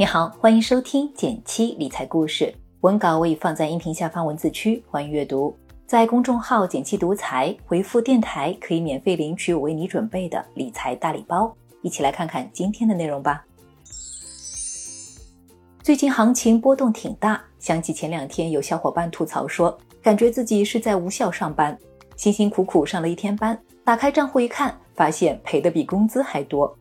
你好，欢迎收听减七理财故事，文稿我已放在音频下方文字区，欢迎阅读。在公众号“减七独裁，回复“电台”可以免费领取我为你准备的理财大礼包。一起来看看今天的内容吧。最近行情波动挺大，想起前两天有小伙伴吐槽说，感觉自己是在无效上班，辛辛苦苦上了一天班，打开账户一看，发现赔的比工资还多。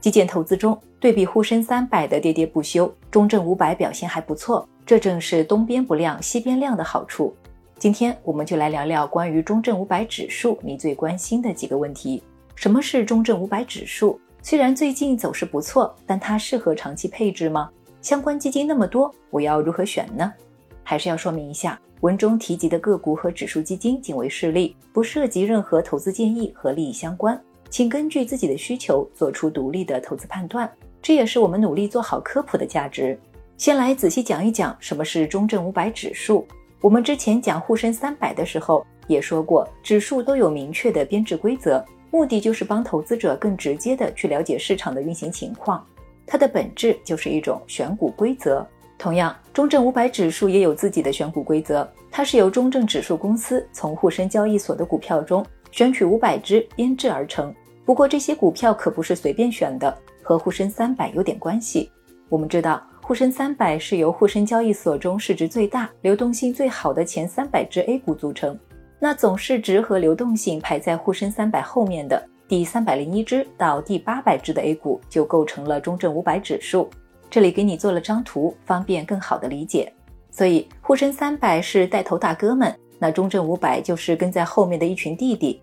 基建投资中，对比沪深三百的跌跌不休，中证五百表现还不错，这正是东边不亮西边亮的好处。今天我们就来聊聊关于中证五百指数你最关心的几个问题。什么是中证五百指数？虽然最近走势不错，但它适合长期配置吗？相关基金那么多，我要如何选呢？还是要说明一下，文中提及的个股和指数基金仅为示例，不涉及任何投资建议和利益相关。请根据自己的需求做出独立的投资判断，这也是我们努力做好科普的价值。先来仔细讲一讲什么是中证五百指数。我们之前讲沪深三百的时候也说过，指数都有明确的编制规则，目的就是帮投资者更直接的去了解市场的运行情况。它的本质就是一种选股规则。同样，中证五百指数也有自己的选股规则，它是由中证指数公司从沪深交易所的股票中。选取五百只编制而成，不过这些股票可不是随便选的，和沪深三百有点关系。我们知道，沪深三百是由沪深交易所中市值最大、流动性最好的前三百只 A 股组成。那总市值和流动性排在沪深三百后面的第三百零一只到第八百只的 A 股，就构成了中证五百指数。这里给你做了张图，方便更好的理解。所以，沪深三百是带头大哥们。那中证五百就是跟在后面的一群弟弟，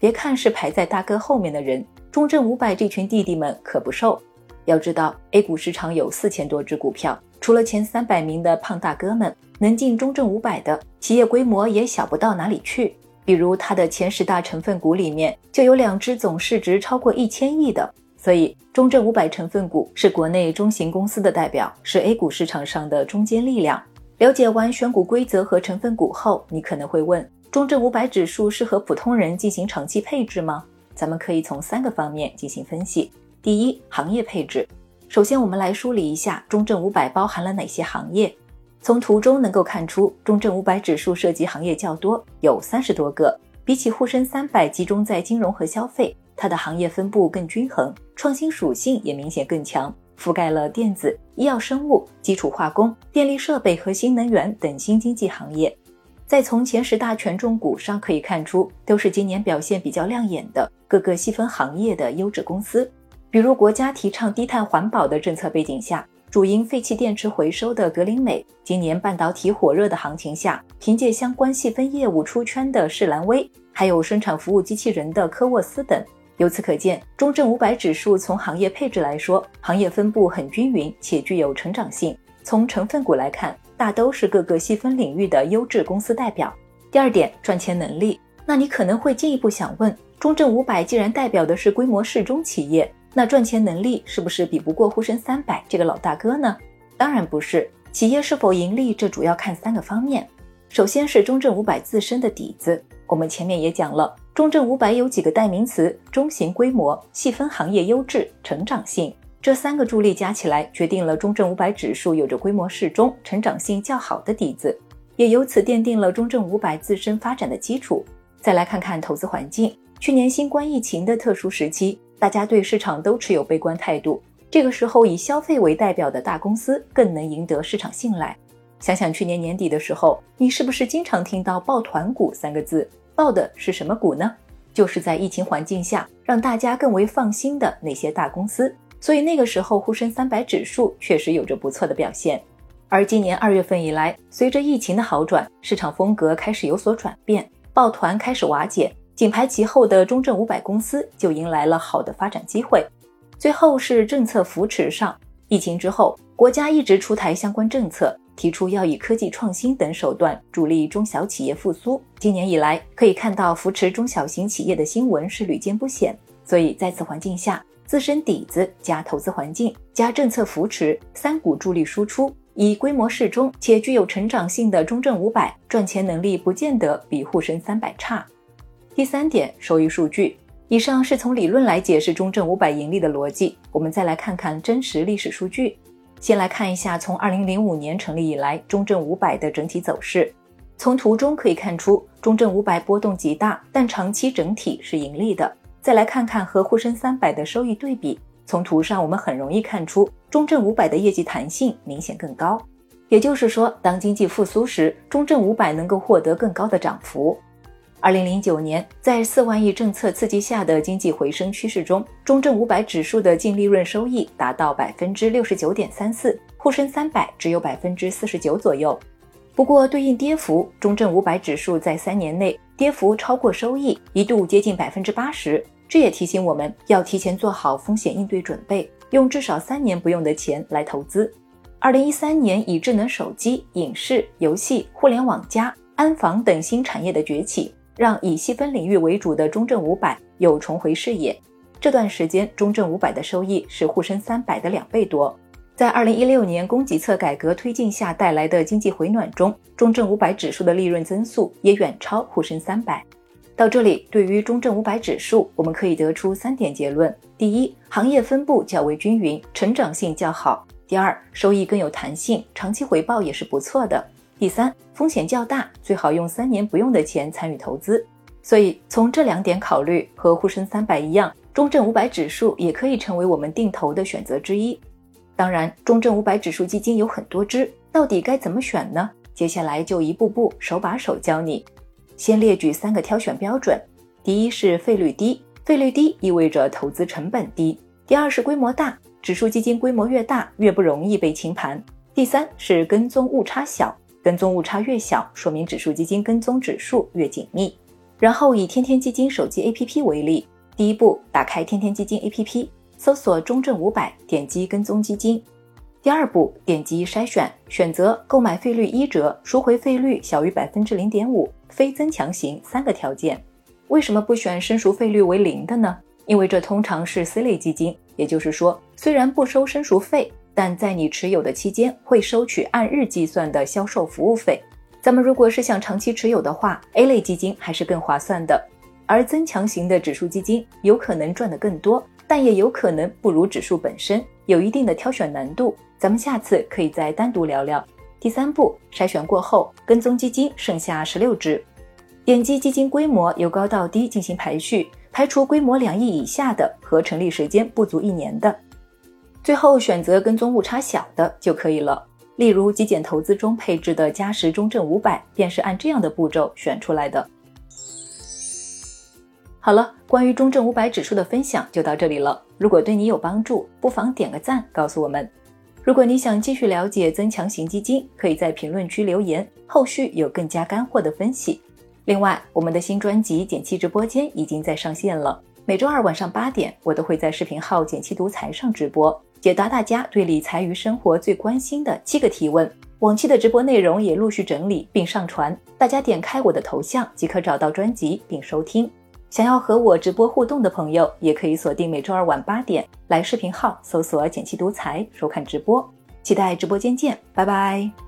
别看是排在大哥后面的人，中证五百这群弟弟们可不瘦。要知道，A 股市场有四千多只股票，除了前三百名的胖大哥们，能进中证五百的企业规模也小不到哪里去。比如它的前十大成分股里面，就有两只总市值超过一千亿的。所以，中证五百成分股是国内中型公司的代表，是 A 股市场上的中坚力量。了解完选股规则和成分股后，你可能会问：中证五百指数适合普通人进行长期配置吗？咱们可以从三个方面进行分析。第一，行业配置。首先，我们来梳理一下中证五百包含了哪些行业。从图中能够看出，中证五百指数涉及行业较多，有三十多个。比起沪深三百集中在金融和消费，它的行业分布更均衡，创新属性也明显更强。覆盖了电子、医药生物、基础化工、电力设备和新能源等新经济行业。在从前十大权重股上可以看出，都是今年表现比较亮眼的各个细分行业的优质公司。比如国家提倡低碳环保的政策背景下，主营废弃电池回收的格林美；今年半导体火热的行情下，凭借相关细分业务出圈的士兰微，还有生产服务机器人的科沃斯等。由此可见，中证五百指数从行业配置来说，行业分布很均匀且具有成长性。从成分股来看，大都是各个细分领域的优质公司代表。第二点，赚钱能力。那你可能会进一步想问，中证五百既然代表的是规模适中企业，那赚钱能力是不是比不过沪深三百这个老大哥呢？当然不是，企业是否盈利，这主要看三个方面。首先是中证五百自身的底子，我们前面也讲了。中证五百有几个代名词：中型规模、细分行业优质、成长性。这三个助力加起来，决定了中证五百指数有着规模适中、成长性较好的底子，也由此奠定了中证五百自身发展的基础。再来看看投资环境，去年新冠疫情的特殊时期，大家对市场都持有悲观态度。这个时候，以消费为代表的大公司更能赢得市场信赖。想想去年年底的时候，你是不是经常听到“抱团股”三个字？报的是什么股呢？就是在疫情环境下让大家更为放心的那些大公司。所以那个时候沪深三百指数确实有着不错的表现。而今年二月份以来，随着疫情的好转，市场风格开始有所转变，抱团开始瓦解，紧排其后的中证五百公司就迎来了好的发展机会。最后是政策扶持上，疫情之后，国家一直出台相关政策。提出要以科技创新等手段助力中小企业复苏。今年以来，可以看到扶持中小型企业的新闻是屡见不鲜。所以在此环境下，自身底子加投资环境加政策扶持三股助力输出，以规模适中且具有成长性的中证五百赚钱能力不见得比沪深三百差。第三点，收益数据。以上是从理论来解释中证五百盈利的逻辑，我们再来看看真实历史数据。先来看一下从2005年成立以来中证五百的整体走势。从图中可以看出，中证五百波动极大，但长期整体是盈利的。再来看看和沪深三百的收益对比，从图上我们很容易看出，中证五百的业绩弹性明显更高。也就是说，当经济复苏时，中证五百能够获得更高的涨幅。二零零九年，在四万亿政策刺激下的经济回升趋势中，中证五百指数的净利润收益达到百分之六十九点三四，沪深三百只有百分之四十九左右。不过，对应跌幅，中证五百指数在三年内跌幅超过收益，一度接近百分之八十。这也提醒我们要提前做好风险应对准备，用至少三年不用的钱来投资。二零一三年，以智能手机、影视、游戏、互联网加、安防等新产业的崛起，让以细分领域为主的中证五百有重回视野。这段时间，中证五百的收益是沪深三百的两倍多。在二零一六年供给侧改革推进下带来的经济回暖中，中证五百指数的利润增速也远超沪深三百。到这里，对于中证五百指数，我们可以得出三点结论：第一，行业分布较为均匀，成长性较好；第二，收益更有弹性，长期回报也是不错的；第三，风险较大，最好用三年不用的钱参与投资。所以从这两点考虑，和沪深三百一样，中证五百指数也可以成为我们定投的选择之一。当然，中证五百指数基金有很多只，到底该怎么选呢？接下来就一步步手把手教你。先列举三个挑选标准：第一是费率低，费率低意味着投资成本低；第二是规模大，指数基金规模越大越不容易被清盘；第三是跟踪误差小，跟踪误差越小，说明指数基金跟踪指数越紧密。然后以天天基金手机 APP 为例，第一步打开天天基金 APP，搜索中证五百，点击跟踪基金。第二步，点击筛选，选择购买费率一折、赎回费率小于百分之零点五、非增强型三个条件。为什么不选申赎费率为零的呢？因为这通常是 C 类基金，也就是说，虽然不收申赎费，但在你持有的期间会收取按日计算的销售服务费。咱们如果是想长期持有的话，A 类基金还是更划算的。而增强型的指数基金有可能赚得更多，但也有可能不如指数本身，有一定的挑选难度。咱们下次可以再单独聊聊。第三步，筛选过后，跟踪基金剩下十六只，点击基金规模由高到低进行排序，排除规模两亿以下的和成立时间不足一年的，最后选择跟踪误差小的就可以了。例如极简投资中配置的嘉实中证五百，便是按这样的步骤选出来的。好了，关于中证五百指数的分享就到这里了。如果对你有帮助，不妨点个赞，告诉我们。如果你想继续了解增强型基金，可以在评论区留言，后续有更加干货的分析。另外，我们的新专辑《简七直播间》已经在上线了，每周二晚上八点，我都会在视频号“简七独裁”上直播，解答大家对理财与生活最关心的七个提问。往期的直播内容也陆续整理并上传，大家点开我的头像即可找到专辑并收听。想要和我直播互动的朋友，也可以锁定每周二晚八点来视频号搜索“简七独裁”收看直播，期待直播间见，拜拜。